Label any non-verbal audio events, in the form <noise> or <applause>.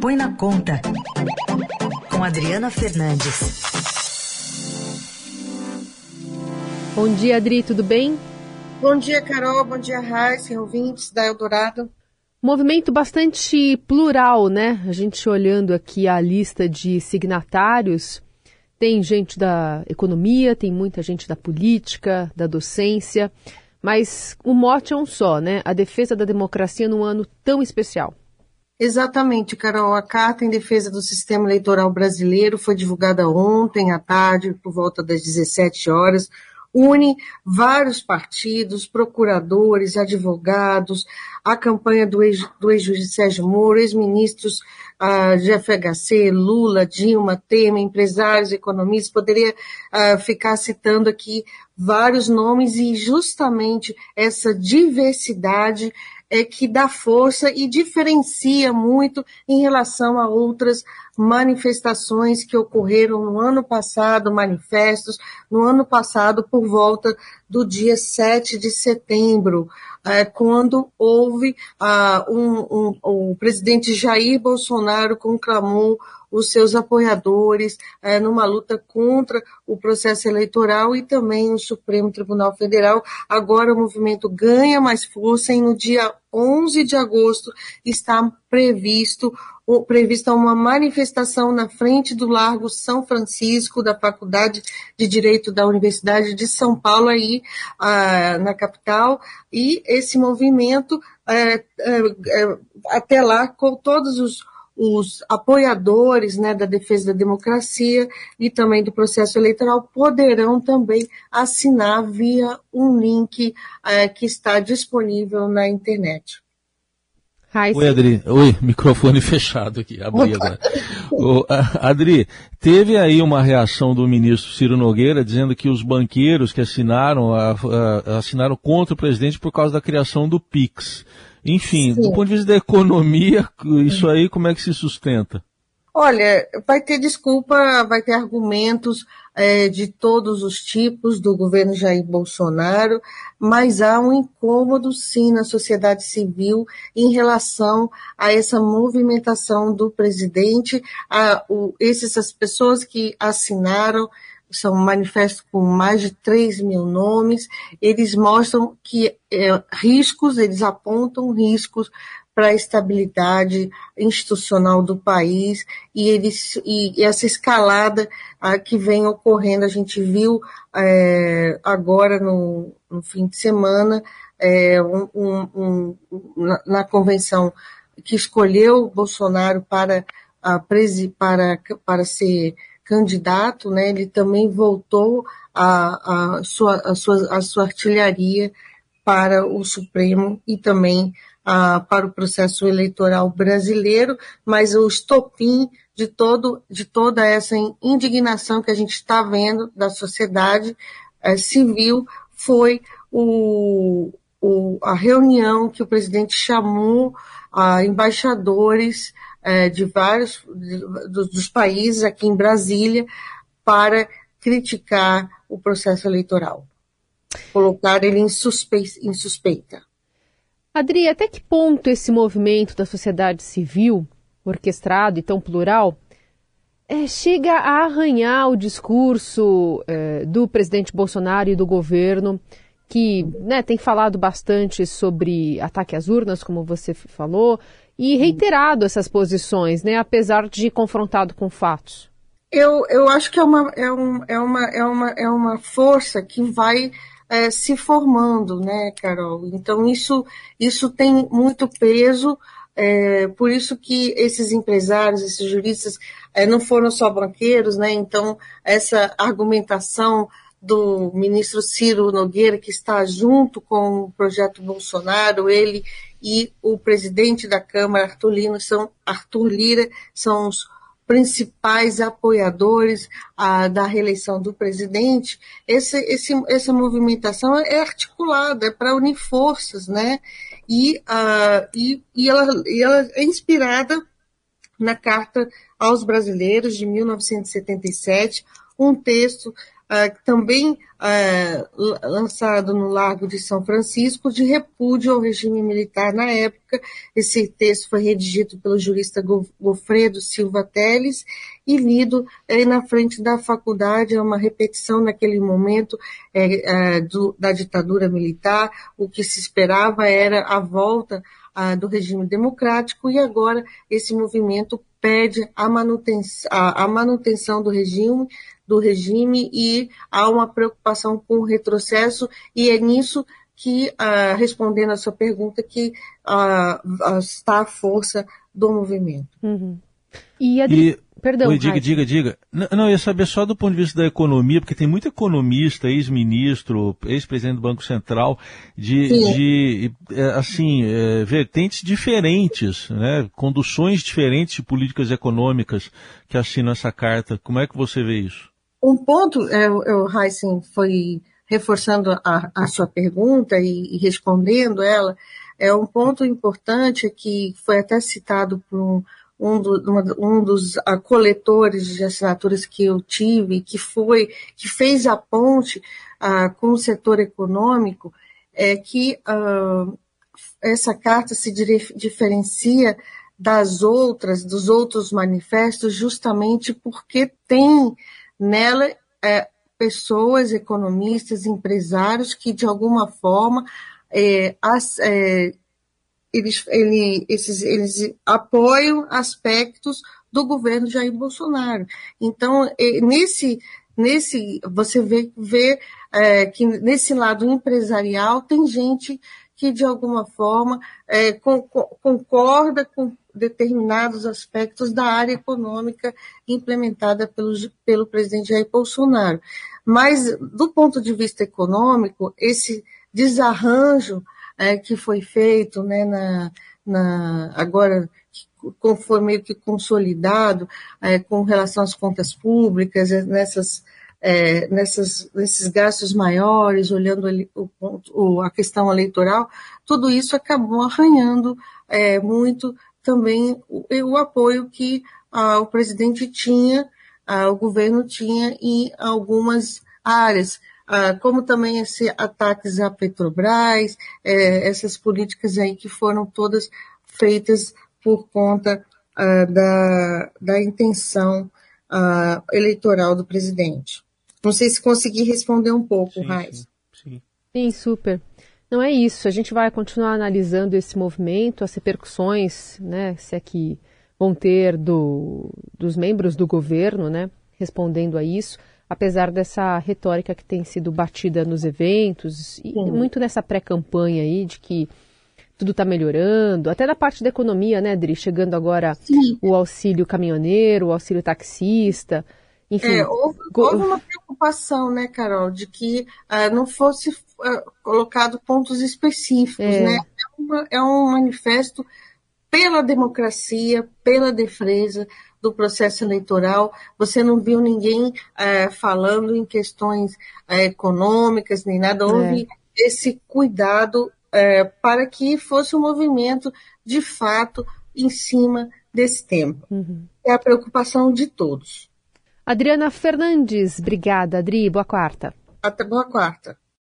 Põe na Conta, com Adriana Fernandes. Bom dia, Adri, tudo bem? Bom dia, Carol. Bom dia, Raíssa, ouvintes da Eldorado. Movimento bastante plural, né? A gente olhando aqui a lista de signatários, tem gente da economia, tem muita gente da política, da docência, mas o mote é um só, né? A defesa da democracia num ano tão especial. Exatamente, Carol. A Carta em Defesa do Sistema Eleitoral Brasileiro foi divulgada ontem à tarde, por volta das 17 horas. Une vários partidos, procuradores, advogados, a campanha do ex-juiz Sérgio Moro, ex-ministros uh, de FHC, Lula, Dilma, Temer, empresários, economistas. Poderia uh, ficar citando aqui vários nomes e justamente essa diversidade é que dá força e diferencia muito em relação a outras manifestações que ocorreram no ano passado, manifestos, no ano passado por volta do dia 7 de setembro, é, quando houve ah, um, um, o presidente Jair Bolsonaro conclamou os seus apoiadores é, numa luta contra o processo eleitoral e também o Supremo Tribunal Federal. Agora o movimento ganha mais força e no dia 11 de agosto está previsto prevista uma manifestação na frente do Largo São Francisco da Faculdade de Direito da Universidade de São Paulo aí ah, na capital e esse movimento é, é, até lá com todos os os apoiadores né, da defesa da democracia e também do processo eleitoral poderão também assinar via um link é, que está disponível na internet. Oi, Adri. Oi, <laughs> microfone fechado aqui, abri agora. Adri, teve aí uma reação do ministro Ciro Nogueira dizendo que os banqueiros que assinaram, a, a, assinaram contra o presidente por causa da criação do PIX. Enfim, Sim. do ponto de vista da economia, <laughs> isso aí como é que se sustenta? Olha, vai ter desculpa, vai ter argumentos é, de todos os tipos do governo Jair Bolsonaro, mas há um incômodo sim na sociedade civil em relação a essa movimentação do presidente, a o, essas pessoas que assinaram são manifestos com mais de 3 mil nomes, eles mostram que é, riscos, eles apontam riscos para a estabilidade institucional do país e, eles, e essa escalada ah, que vem ocorrendo, a gente viu é, agora no, no, fim de semana é, um, um, um, na, na, convenção que escolheu Bolsonaro para, a, para, para ser candidato, né, ele também voltou a, a, sua, a, sua, a sua artilharia para o Supremo e também a, para o processo eleitoral brasileiro, mas o estopim de, todo, de toda essa indignação que a gente está vendo da sociedade é, civil foi o, o, a reunião que o presidente chamou a embaixadores é, de vários de, dos países aqui em Brasília para criticar o processo eleitoral, colocar ele em suspeita. Adri, até que ponto esse movimento da sociedade civil, orquestrado e tão plural, é, chega a arranhar o discurso é, do presidente Bolsonaro e do governo, que né, tem falado bastante sobre ataque às urnas, como você falou, e reiterado essas posições, né, apesar de confrontado com fatos? Eu, eu acho que é uma, é, um, é, uma, é, uma, é uma força que vai é, se formando, né, Carol? Então, isso, isso tem muito peso, é, por isso que esses empresários, esses juristas, é, não foram só banqueiros, né? Então, essa argumentação do ministro Ciro Nogueira, que está junto com o projeto Bolsonaro, ele e o presidente da Câmara, Arthur Lira, são, Arthur Lira, são os principais apoiadores ah, da reeleição do presidente, esse, esse, essa movimentação é articulada, é para unir forças, né? E, ah, e, e, ela, e ela é inspirada na Carta aos Brasileiros de 1977, um texto também lançado no Largo de São Francisco, de repúdio ao regime militar na época. Esse texto foi redigido pelo jurista Gofredo Silva Teles e lido na frente da faculdade, é uma repetição naquele momento do, da ditadura militar. O que se esperava era a volta do regime democrático e agora esse movimento pede a manutenção, a manutenção do regime, do regime e há uma preocupação com o retrocesso e é nisso que, uh, respondendo a sua pergunta, que uh, está a força do movimento. Uhum. E, Adri... e Perdão, Oi, diga, diga, diga. Não, não, eu ia saber só do ponto de vista da economia, porque tem muito economista, ex-ministro, ex-presidente do Banco Central, de, de é, assim, é, vertentes diferentes, né, conduções diferentes de políticas econômicas que assinam essa carta. Como é que você vê isso? Um ponto, é, o Heisen foi reforçando a, a sua pergunta e, e respondendo ela, é um ponto importante que foi até citado por um um, do, um dos uh, coletores de assinaturas que eu tive, que foi, que fez a ponte uh, com o setor econômico, é que uh, essa carta se diferencia das outras, dos outros manifestos, justamente porque tem nela é, pessoas, economistas, empresários que, de alguma forma, é, as, é, eles, ele, esses, eles apoiam aspectos do governo Jair Bolsonaro. Então, nesse, nesse você vê, vê é, que nesse lado empresarial tem gente que, de alguma forma, é, concorda com determinados aspectos da área econômica implementada pelo, pelo presidente Jair Bolsonaro. Mas, do ponto de vista econômico, esse desarranjo é, que foi feito né, na, na, agora foi meio que consolidado é, com relação às contas públicas, é, nessas, é, nessas, nesses gastos maiores, olhando o, o, a questão eleitoral, tudo isso acabou arranhando é, muito também o, o apoio que ah, o presidente tinha, ah, o governo tinha em algumas áreas. Ah, como também esses ataques à Petrobras, é, essas políticas aí que foram todas feitas por conta ah, da, da intenção ah, eleitoral do presidente. Não sei se consegui responder um pouco, Raiz. Sim, sim, super. Não é isso. A gente vai continuar analisando esse movimento, as repercussões, né, se é que vão ter do, dos membros do governo, né, respondendo a isso apesar dessa retórica que tem sido batida nos eventos e Sim. muito nessa pré-campanha aí de que tudo está melhorando, até da parte da economia, né, Adri? Chegando agora Sim. o auxílio caminhoneiro, o auxílio taxista, enfim. É, houve, houve, uma preocupação, né, Carol, de que uh, não fosse uh, colocado pontos específicos, é. né? É, uma, é um manifesto pela democracia, pela defesa do processo eleitoral. Você não viu ninguém é, falando em questões é, econômicas nem nada. Houve é. esse cuidado é, para que fosse um movimento de fato em cima desse tema. Uhum. É a preocupação de todos. Adriana Fernandes, obrigada, Adri. Boa quarta. Até boa quarta.